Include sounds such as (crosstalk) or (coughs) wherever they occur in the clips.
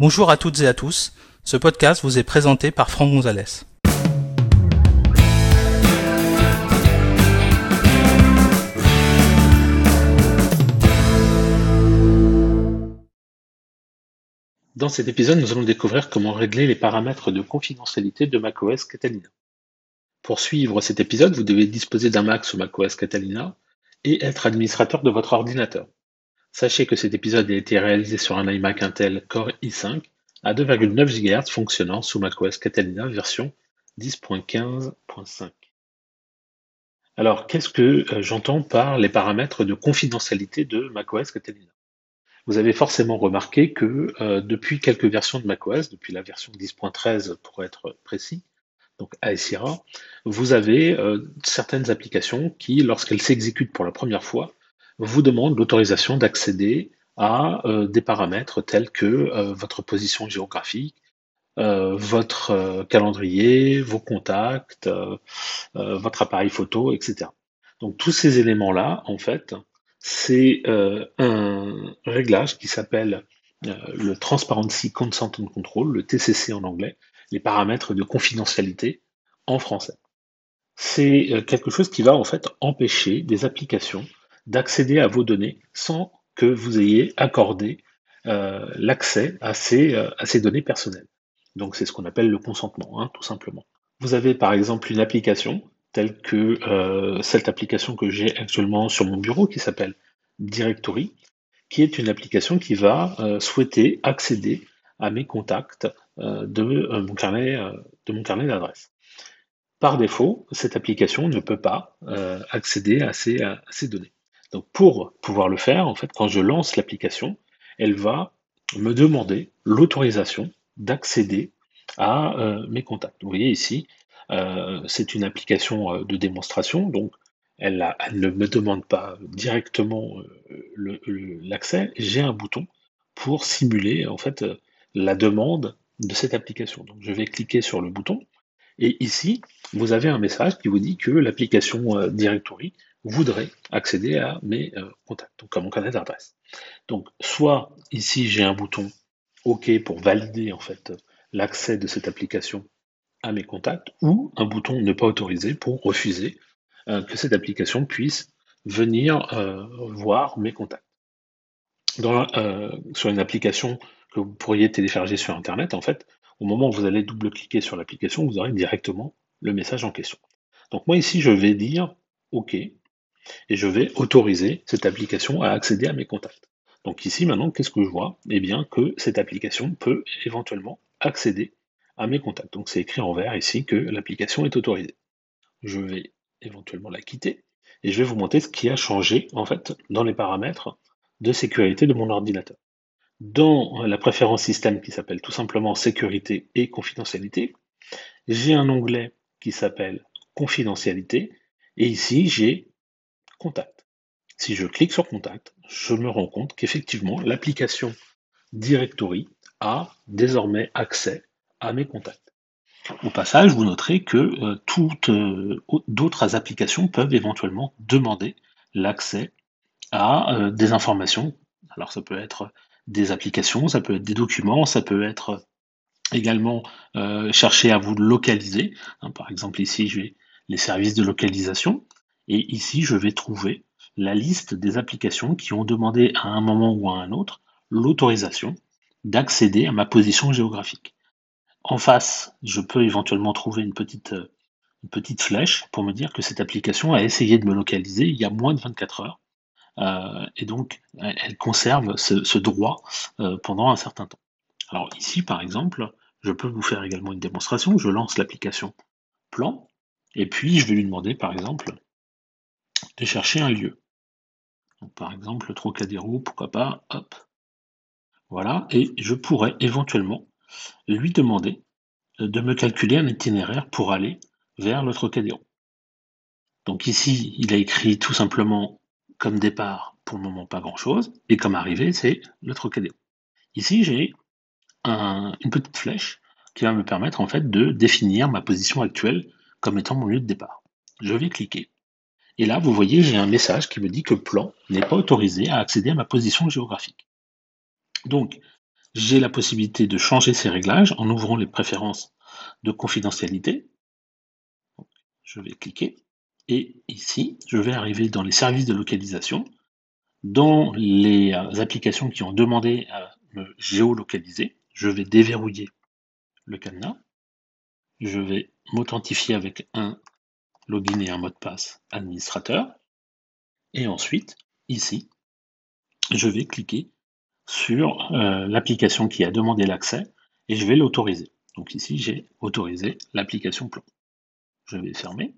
Bonjour à toutes et à tous. Ce podcast vous est présenté par Franck Gonzalez. Dans cet épisode, nous allons découvrir comment régler les paramètres de confidentialité de macOS Catalina. Pour suivre cet épisode, vous devez disposer d'un Mac sous macOS Catalina et être administrateur de votre ordinateur. Sachez que cet épisode a été réalisé sur un iMac Intel Core i5 à 2,9 GHz fonctionnant sous macOS Catalina version 10.15.5. Alors, qu'est-ce que euh, j'entends par les paramètres de confidentialité de macOS Catalina? Vous avez forcément remarqué que euh, depuis quelques versions de macOS, depuis la version 10.13 pour être précis, donc ASIRA, vous avez euh, certaines applications qui, lorsqu'elles s'exécutent pour la première fois, vous demandent l'autorisation d'accéder à euh, des paramètres tels que euh, votre position géographique, votre calendrier, vos contacts, votre appareil photo, etc. Donc tous ces éléments-là, en fait, c'est un réglage qui s'appelle le Transparency Consent and Control, le TCC en anglais, les paramètres de confidentialité en français. C'est euh, quelque chose qui va en fait empêcher des applications d'accéder à vos données sans que vous ayez accordé euh, l'accès à, ces, euh, à ces données personnelles. Donc c'est ce qu'on appelle le consentement, hein, tout simplement. Vous avez par exemple une application telle que cette application que j'ai actuellement sur mon bureau qui s'appelle Directory, qui est une application qui va souhaiter accéder à mes contacts euh, de, euh, mon carnet, euh, de d'adresses. Par défaut, cette application ne peut pas accéder à ces, à ces données. Donc pour pouvoir le faire, en fait, quand je lance l'application, elle va me demander l'autorisation d'accéder à mes contacts. Vous voyez ici, c'est une application de démonstration, donc elle, elle, ne me demande pas directement l'accès. J'ai un bouton pour simuler en fait la demande de cette application. Donc je vais cliquer sur le bouton et ici vous avez un message qui vous dit que l'application euh, Directory voudrait accéder à mes euh, contacts, donc à mon carnet d'adresse. Donc soit ici j'ai un bouton OK pour valider en fait l'accès de cette application à mes contacts ou un bouton ne pas autoriser pour refuser euh, que cette application puisse venir voir mes contacts. Sur une application que vous pourriez télécharger sur Internet, en fait, au moment où vous allez double-cliquer sur l'application, vous aurez directement le message en question. Donc moi ici, je vais dire OK et je vais autoriser cette application à accéder à mes contacts. Donc ici, maintenant, qu'est-ce que je vois? Eh bien, que cette application peut éventuellement accéder à mes contacts. Donc c'est écrit en vert ici que l'application est autorisée. Je vais éventuellement la quitter et je vais vous montrer ce qui a changé en fait dans les paramètres de sécurité de mon ordinateur. Dans la préférence système qui s'appelle tout simplement sécurité et confidentialité, j'ai un onglet qui s'appelle confidentialité et ici j'ai contact. Si je clique sur contact, je me rends compte qu'effectivement l'application Directory a désormais accès à mes contacts. Au passage, vous noterez que euh, toutes euh, d'autres applications peuvent éventuellement demander l'accès à euh, des informations. Alors ça peut être des applications, ça peut être des documents, ça peut être également chercher à vous localiser. Hein, par exemple, ici, j'ai les services de localisation. Et ici, je vais trouver la liste des applications qui ont demandé à un moment ou à un autre l'autorisation d'accéder à ma position géographique. En face, je peux éventuellement trouver une petite, euh, flèche pour me dire que cette application a essayé de me localiser il y a moins de 24 heures euh, et donc elle conserve ce, droit euh, pendant un certain temps. Alors ici, par exemple, je peux vous faire également une démonstration. Je lance l'application plan, et puis je vais lui demander, par exemple, de chercher un lieu. Par exemple, Trocadéro, pourquoi pas, hop. Voilà, et je pourrais éventuellement lui demander de me calculer un itinéraire pour aller vers le Trocadéro. Donc ici, il a écrit tout simplement comme départ, pour le moment, pas grand-chose. Et comme arrivée, c'est le Trocadéro. Ici, j'ai une petite flèche qui va me permettre en fait de définir ma position actuelle comme étant mon lieu de départ. Je vais cliquer. Et là, vous voyez, j'ai un message qui me dit que plan n'est pas autorisé à accéder à ma position géographique. Donc, j'ai la possibilité de changer ces réglages en ouvrant les préférences de confidentialité. Je vais cliquer et ici, je vais arriver dans les services de localisation, dans les euh, applications qui ont demandé à me géolocaliser. Je vais déverrouiller le cadenas. Je vais m'authentifier avec un login et un mot de passe administrateur. Et ensuite, ici, je vais cliquer sur euh, l'application qui a demandé l'accès et je vais l'autoriser. Donc ici, j'ai autorisé l'application plan. Je vais fermer.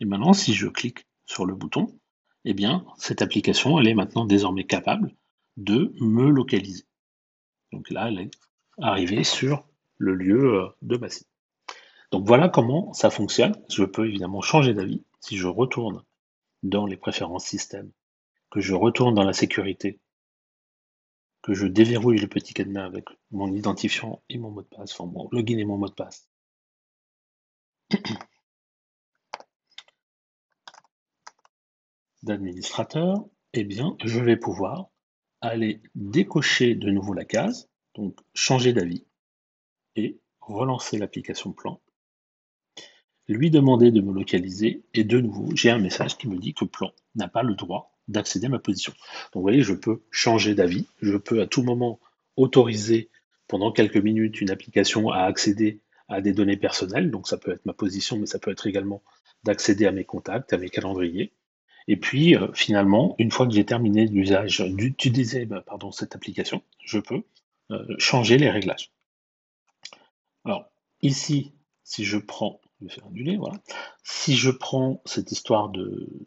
Et maintenant, si je clique sur le bouton, eh bien, cette application, elle est maintenant désormais capable de me localiser. Donc là, elle est arrivée sur le lieu euh, de ma site. Donc voilà comment ça fonctionne. Je peux évidemment changer d'avis si je retourne dans les préférences système, que je retourne dans la sécurité, que je déverrouille le petit cadenas avec mon identifiant et mon mot de passe, enfin mon login et mon mot de passe. (coughs) d'administrateur, eh bien, je vais pouvoir aller décocher de nouveau la case, donc changer d'avis, et relancer l'application plan, lui demander de me localiser, et de nouveau, j'ai un message qui me dit que plan n'a pas le droit d'accéder à ma position. Donc vous voyez, je peux changer d'avis, je peux à tout moment autoriser pendant quelques minutes une application à accéder à des données personnelles, donc ça peut être ma position, mais ça peut être également d'accéder à mes contacts, à mes calendriers. Et puis, euh, finalement, une fois que j'ai terminé l'usage d'utiliser bah, pardon, cette application, je peux euh, changer les réglages. Alors, ici, si je prends, faire annuler, voilà. Si je prends cette histoire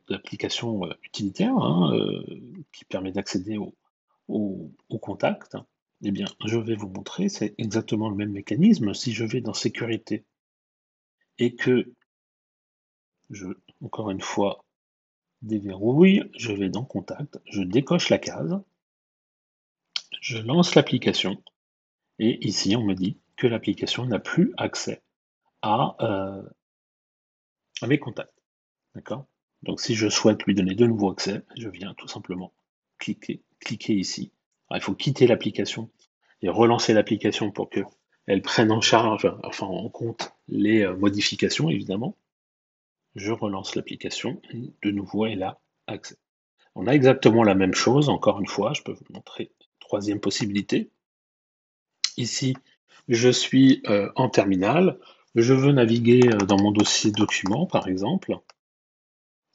d'application euh, utilitaire hein, qui permet d'accéder au, contact, eh bien, je vais vous montrer, c'est exactement le même mécanisme. Si je vais dans sécurité et que je, encore une fois, déverrouille, je vais dans Contact, je décoche la case, je lance l'application, et ici on me dit que l'application n'a plus accès à, euh, mes contacts. D'accord? Donc si je souhaite lui donner de nouveau accès, je viens tout simplement cliquer, ici. il faut quitter l'application et relancer l'application pour que elle prenne en charge, enfin en compte les euh, modifications évidemment. Je relance l'application de nouveau elle a accès. On a exactement la même chose, encore une fois, je peux vous montrer troisième possibilité. Ici, je suis euh, en terminal, je veux naviguer euh, dans mon dossier document par exemple,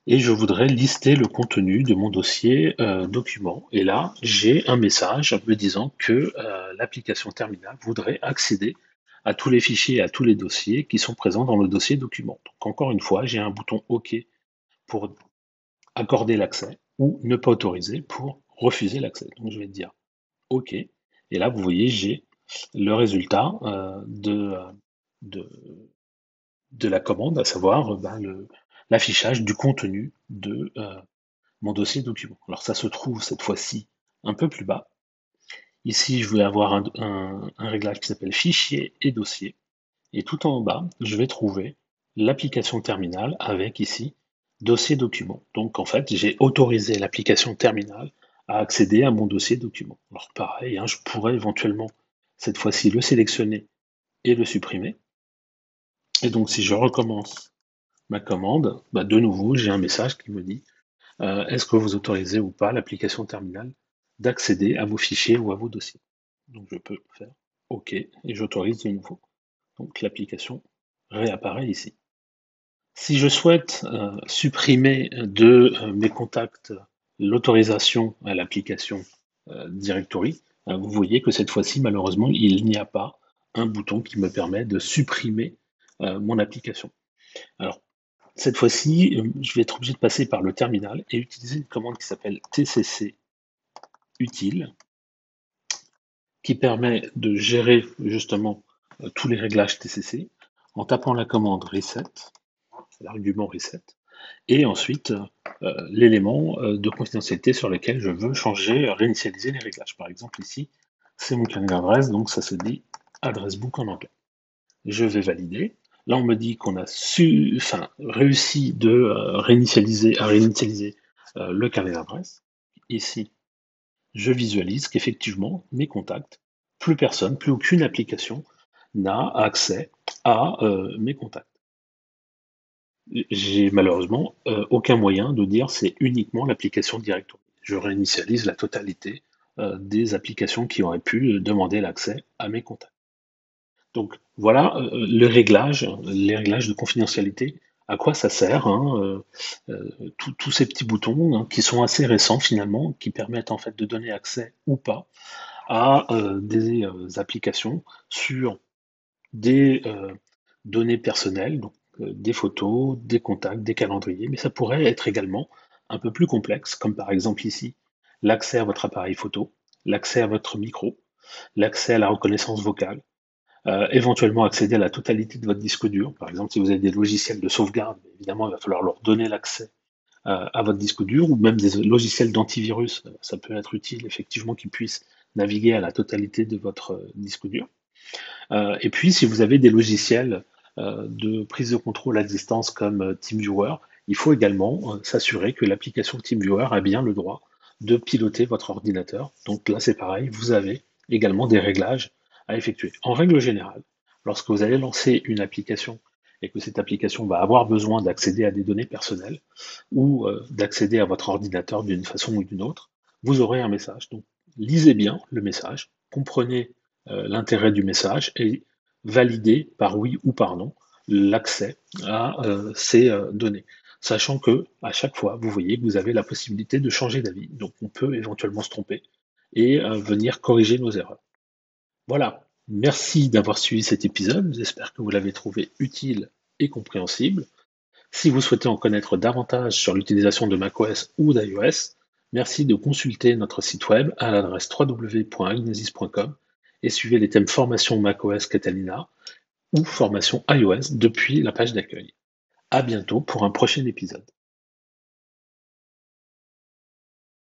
et je voudrais lister le contenu de mon dossier euh, document. Et là, j'ai un message me disant que l'application terminal voudrait accéder à tous les fichiers et à tous les dossiers qui sont présents dans le dossier document. Donc encore une fois, j'ai un bouton OK pour accorder l'accès ou ne pas autoriser pour refuser l'accès. Donc je vais dire OK. Et là, vous voyez, j'ai le résultat euh, de, de, la commande, à savoir ben, l'affichage du contenu de euh, mon dossier document. Alors ça se trouve cette fois-ci un peu plus bas. Ici, je vais avoir un, réglage qui s'appelle Fichier et Dossier. Et tout en bas, je vais trouver l'application terminale avec ici Dossier document. Donc en fait, j'ai autorisé l'application terminale à accéder à mon dossier document. Alors pareil, hein, je pourrais éventuellement cette fois-ci le sélectionner et le supprimer. Et donc si je recommence ma commande, bah, de nouveau j'ai un message qui me dit euh, est-ce que vous autorisez ou pas l'application terminale d'accéder à vos fichiers ou à vos dossiers? Donc je peux faire OK et j'autorise de nouveau. Donc l'application réapparaît ici. Si je souhaite euh, supprimer de euh, mes contacts l'autorisation à l'application Directory, vous voyez que cette fois-ci, malheureusement, il n'y a pas un bouton qui me permet de supprimer mon application. Alors, cette fois-ci, je vais être obligé de passer par le terminal et utiliser une commande qui s'appelle tcc utile qui permet de gérer justement euh, tous les réglages TCC en tapant la commande reset, l'argument reset, et ensuite euh, l'élément euh, de confidentialité sur lequel je veux changer, réinitialiser les réglages. Par exemple ici, c'est mon carnet d'adresse, donc ça se dit adresse book en anglais. Je vais valider. Là, on me dit qu'on a su, enfin, réussi de réinitialiser, à réinitialiser le carnet d'adresse. Ici, je visualise qu'effectivement, mes contacts plus personne, plus aucune application n'a accès à euh, mes contacts. J'ai malheureusement euh, aucun moyen de dire c'est uniquement l'application Directory. Je réinitialise la totalité euh, des applications qui auraient pu demander l'accès à mes contacts. Donc voilà le réglage, les réglages de confidentialité à quoi ça sert hein, tous ces petits boutons hein, qui sont assez récents finalement, qui permettent en fait de donner accès ou pas à des applications sur des données personnelles, donc des photos, des contacts, des calendriers, mais ça pourrait être également un peu plus complexe, comme par exemple ici, l'accès à votre appareil photo, l'accès à votre micro, l'accès à la reconnaissance vocale, euh, éventuellement accéder à la totalité de votre disque dur. Par exemple, si vous avez des logiciels de sauvegarde, évidemment, il va falloir leur donner l'accès euh, à votre disque dur, ou même des logiciels d'antivirus, ça peut être utile effectivement qu'ils puissent naviguer à la totalité de votre euh, disque dur. Euh, et puis, si vous avez des logiciels euh, de prise de contrôle à distance comme TeamViewer, il faut également s'assurer que l'application TeamViewer a bien le droit de piloter votre ordinateur. Donc là, c'est pareil, vous avez également des réglages effectuer. En règle générale, lorsque vous allez lancer une application et que cette application va avoir besoin d'accéder à des données personnelles ou d'accéder à votre ordinateur d'une façon ou d'une autre, vous aurez un message. Donc lisez bien le message, comprenez euh, l'intérêt du message et validez par oui ou par non l'accès à euh, ces euh, données. Sachant que à chaque fois, vous voyez que vous avez la possibilité de changer d'avis. Donc on peut éventuellement se tromper et venir corriger nos erreurs. Voilà. Merci d'avoir suivi cet épisode. J'espère que vous l'avez trouvé utile et compréhensible. Si vous souhaitez en connaître davantage sur l'utilisation de macOS ou d'iOS, Merci de consulter notre site web à l'adresse www.agnesis.com et suivez les thèmes formation macOS Catalina ou formation iOS depuis la page d'accueil. À bientôt pour un prochain épisode.